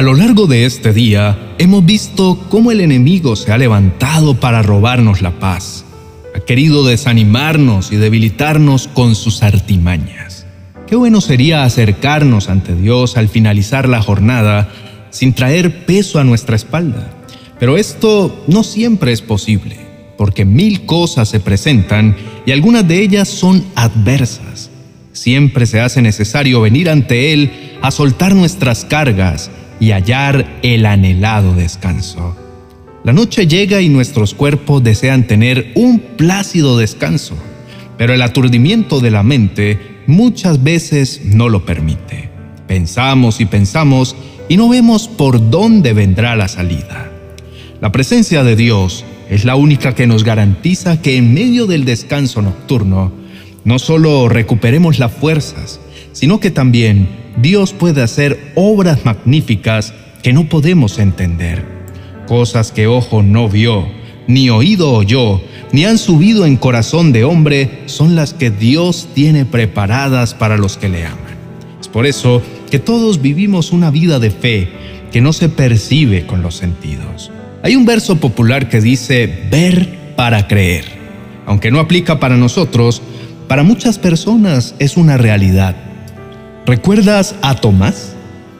A lo largo de este día hemos visto cómo el enemigo se ha levantado para robarnos la paz. Ha querido desanimarnos y debilitarnos con sus artimañas. Qué bueno sería acercarnos ante Dios al finalizar la jornada sin traer peso a nuestra espalda. Pero esto no siempre es posible, porque mil cosas se presentan y algunas de ellas son adversas. Siempre se hace necesario venir ante Él a soltar nuestras cargas y hallar el anhelado descanso. La noche llega y nuestros cuerpos desean tener un plácido descanso, pero el aturdimiento de la mente muchas veces no lo permite. Pensamos y pensamos y no vemos por dónde vendrá la salida. La presencia de Dios es la única que nos garantiza que en medio del descanso nocturno no solo recuperemos las fuerzas, sino que también Dios puede hacer obras magníficas que no podemos entender. Cosas que ojo no vio, ni oído oyó, ni han subido en corazón de hombre, son las que Dios tiene preparadas para los que le aman. Es por eso que todos vivimos una vida de fe que no se percibe con los sentidos. Hay un verso popular que dice ver para creer. Aunque no aplica para nosotros, para muchas personas es una realidad. ¿Recuerdas a Tomás?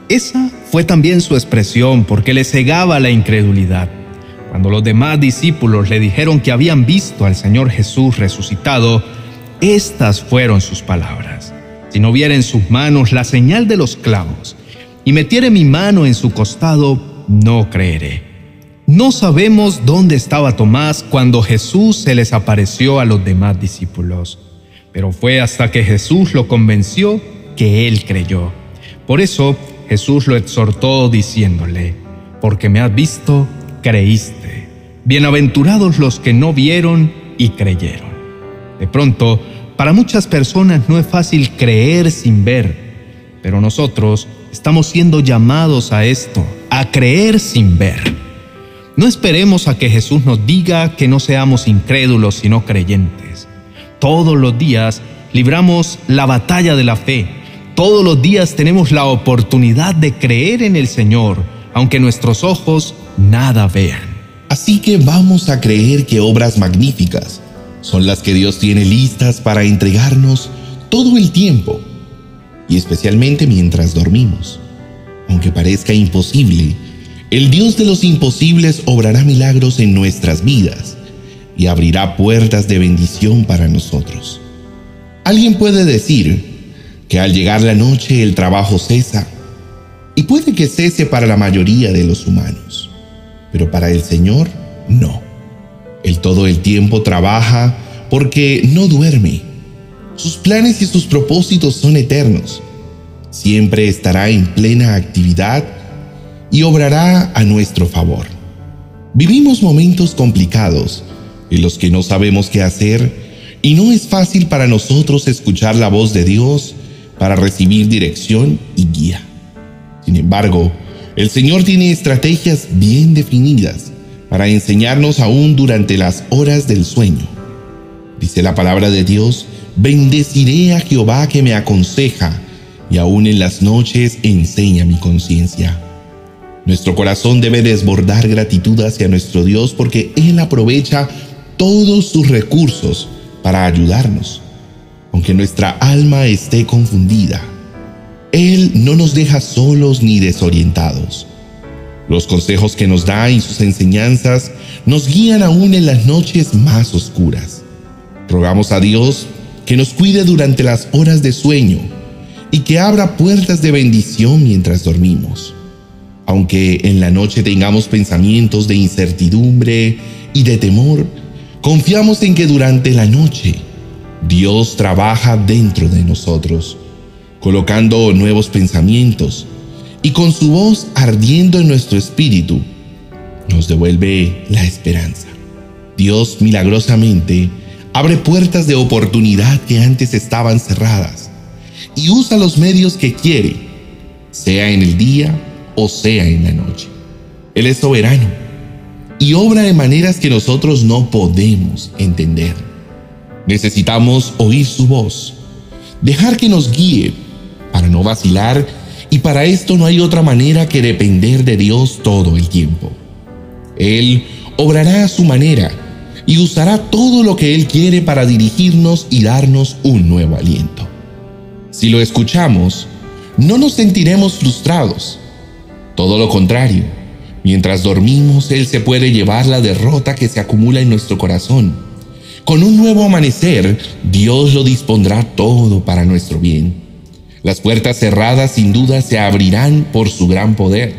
Esa fue también su expresión porque le cegaba la incredulidad. Cuando los demás discípulos le dijeron que habían visto al Señor Jesús resucitado, estas fueron sus palabras. Si no viera en sus manos la señal de los clavos y metiere mi mano en su costado, no creeré. No sabemos dónde estaba Tomás cuando Jesús se les apareció a los demás discípulos, pero fue hasta que Jesús lo convenció que él creyó. Por eso Jesús lo exhortó diciéndole, porque me has visto, creíste. Bienaventurados los que no vieron y creyeron. De pronto, para muchas personas no es fácil creer sin ver, pero nosotros estamos siendo llamados a esto, a creer sin ver. No esperemos a que Jesús nos diga que no seamos incrédulos sino creyentes. Todos los días libramos la batalla de la fe todos los días tenemos la oportunidad de creer en el Señor, aunque nuestros ojos nada vean. Así que vamos a creer que obras magníficas son las que Dios tiene listas para entregarnos todo el tiempo, y especialmente mientras dormimos. Aunque parezca imposible, el Dios de los imposibles obrará milagros en nuestras vidas y abrirá puertas de bendición para nosotros. Alguien puede decir, que al llegar la noche el trabajo cesa, y puede que cese para la mayoría de los humanos, pero para el Señor no. Él todo el tiempo trabaja porque no duerme. Sus planes y sus propósitos son eternos. Siempre estará en plena actividad y obrará a nuestro favor. Vivimos momentos complicados en los que no sabemos qué hacer y no es fácil para nosotros escuchar la voz de Dios para recibir dirección y guía. Sin embargo, el Señor tiene estrategias bien definidas para enseñarnos aún durante las horas del sueño. Dice la palabra de Dios, bendeciré a Jehová que me aconseja y aún en las noches enseña mi conciencia. Nuestro corazón debe desbordar gratitud hacia nuestro Dios porque Él aprovecha todos sus recursos para ayudarnos aunque nuestra alma esté confundida. Él no nos deja solos ni desorientados. Los consejos que nos da y sus enseñanzas nos guían aún en las noches más oscuras. Rogamos a Dios que nos cuide durante las horas de sueño y que abra puertas de bendición mientras dormimos. Aunque en la noche tengamos pensamientos de incertidumbre y de temor, confiamos en que durante la noche Dios trabaja dentro de nosotros, colocando nuevos pensamientos y con su voz ardiendo en nuestro espíritu, nos devuelve la esperanza. Dios milagrosamente abre puertas de oportunidad que antes estaban cerradas y usa los medios que quiere, sea en el día o sea en la noche. Él es soberano y obra de maneras que nosotros no podemos entender. Necesitamos oír su voz, dejar que nos guíe para no vacilar Y para esto no hay otra manera que depender de Dios todo el tiempo. Él obrará a su manera y usará todo lo que Él quiere para dirigirnos y darnos un nuevo aliento. Si lo escuchamos, no nos sentiremos frustrados. Todo lo contrario, mientras dormimos, Él se puede llevar la derrota que se acumula en nuestro corazón. Con un nuevo amanecer, Dios lo dispondrá todo para nuestro bien. Las puertas cerradas sin duda se abrirán por su gran poder.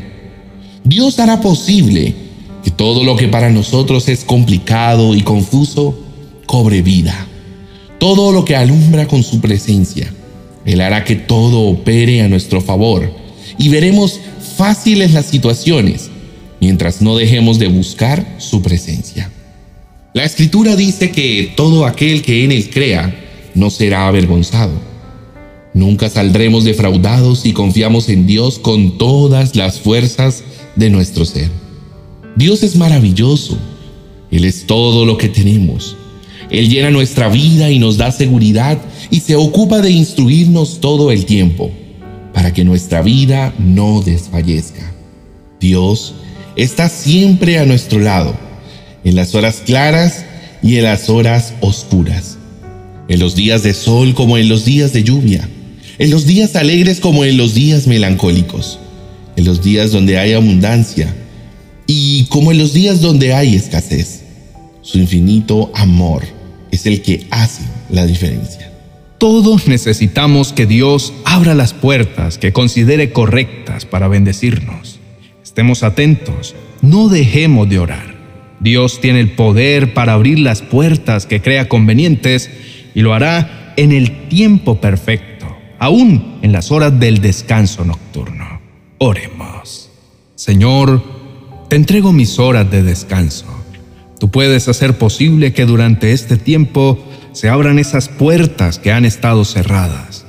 Dios hará posible que todo lo que para nosotros es complicado y confuso cobre vida. Todo lo que alumbra con su presencia. Él hará que todo opere a nuestro favor y veremos fáciles las situaciones mientras no dejemos de buscar su presencia. La escritura dice que todo aquel que en él crea no será avergonzado. Nunca saldremos defraudados si confiamos en Dios con todas las fuerzas de nuestro ser. Dios es maravilloso. Él es todo lo que tenemos. Él llena nuestra vida y nos da seguridad y se ocupa de instruirnos todo el tiempo para que nuestra vida no desfallezca. Dios está siempre a nuestro lado, en las horas claras y en las horas oscuras, en los días de sol como en los días de lluvia, en los días alegres como en los días melancólicos, en los días donde hay abundancia y como en los días donde hay escasez, su infinito amor es el que hace la diferencia. Todos necesitamos que Dios abra las puertas que considere correctas para bendecirnos. Estemos atentos, no dejemos de orar. Dios tiene el poder para abrir las puertas que crea convenientes y lo hará en el tiempo perfecto, aún en las horas del descanso nocturno. Oremos. Señor, te entrego mis horas de descanso. Tú puedes hacer posible que durante este tiempo se abran esas puertas que han estado cerradas.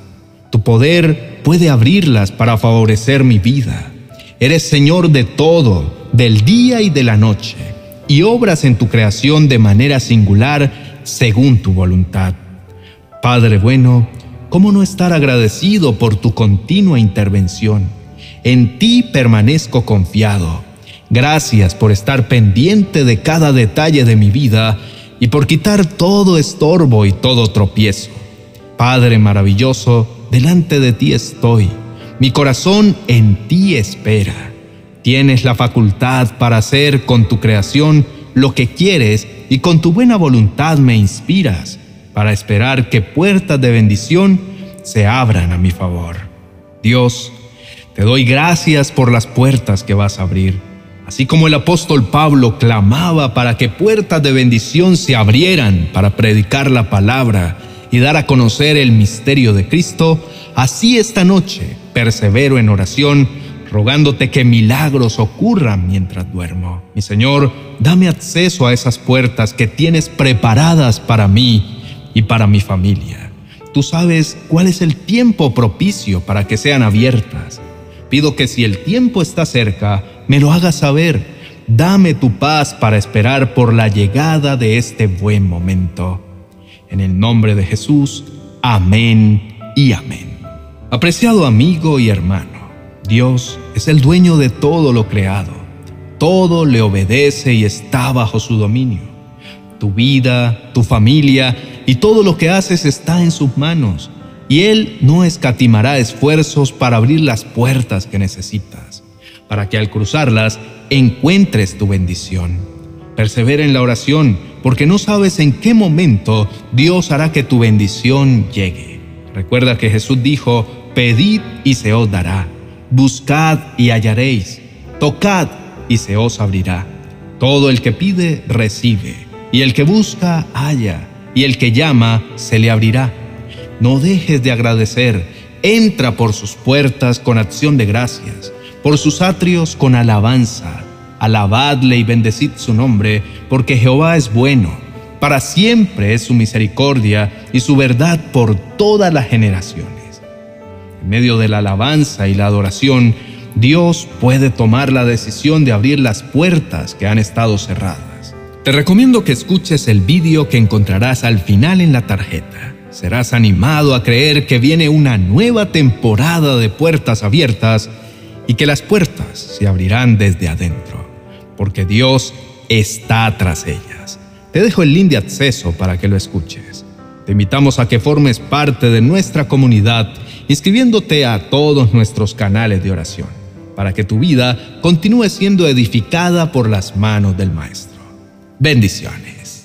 Tu poder puede abrirlas para favorecer mi vida. Eres Señor de todo, del día y de la noche, y obras en tu creación de manera singular según tu voluntad. Padre bueno, ¿cómo no estar agradecido por tu continua intervención? En ti permanezco confiado Gracias por estar pendiente de cada detalle de mi vida y por quitar todo estorbo y todo tropiezo. Padre maravilloso, delante de ti estoy. Mi corazón en ti espera. Tienes la facultad para hacer con tu creación lo que quieres y con tu buena voluntad me inspiras para esperar que puertas de bendición se abran a mi favor. Dios, te doy gracias por las puertas que vas a abrir Así como el apóstol Pablo clamaba para que puertas de bendición se abrieran para predicar la palabra y dar a conocer el misterio de Cristo, así esta noche persevero en oración, rogándote que milagros ocurran mientras duermo. Mi Señor, dame acceso a esas puertas que tienes preparadas para mí y para mi familia. Tú sabes cuál es el tiempo propicio para que sean abiertas. Pido que si el tiempo está cerca, me lo hagas saber. Dame tu paz para esperar por la llegada de este buen momento. En el nombre de Jesús, amén y amén. Apreciado amigo y hermano, Dios es el dueño de todo lo creado. Todo le obedece y está bajo su dominio. Tu vida, tu familia y todo lo que haces está en sus manos y Él no escatimará esfuerzos para abrir las puertas que necesitas para que al cruzarlas encuentres tu bendición. Persevera en la oración, porque no sabes en qué momento Dios hará que tu bendición llegue. Recuerda que Jesús dijo, pedid y se os dará, buscad y hallaréis, tocad y se os abrirá. Todo el que pide, recibe, y el que busca, halla, y el que llama, se le abrirá. No dejes de agradecer, entra por sus puertas con acción de gracias por sus atrios con alabanza. Alabadle y bendecid su nombre, porque Jehová es bueno, para siempre es su misericordia y su verdad por todas las generaciones. En medio de la alabanza y la adoración, Dios puede tomar la decisión de abrir las puertas que han estado cerradas. Te recomiendo que escuches el vídeo que encontrarás al final en la tarjeta. serás animado a creer que viene una nueva temporada de puertas abiertas y que las puertas se abrirán desde adentro, porque Dios está tras ellas. Te dejo el link de acceso para que lo escuches. Te invitamos a que formes parte de nuestra comunidad inscribiéndote a todos nuestros canales de oración, para que tu vida continúe siendo edificada por las manos del Maestro. Bendiciones.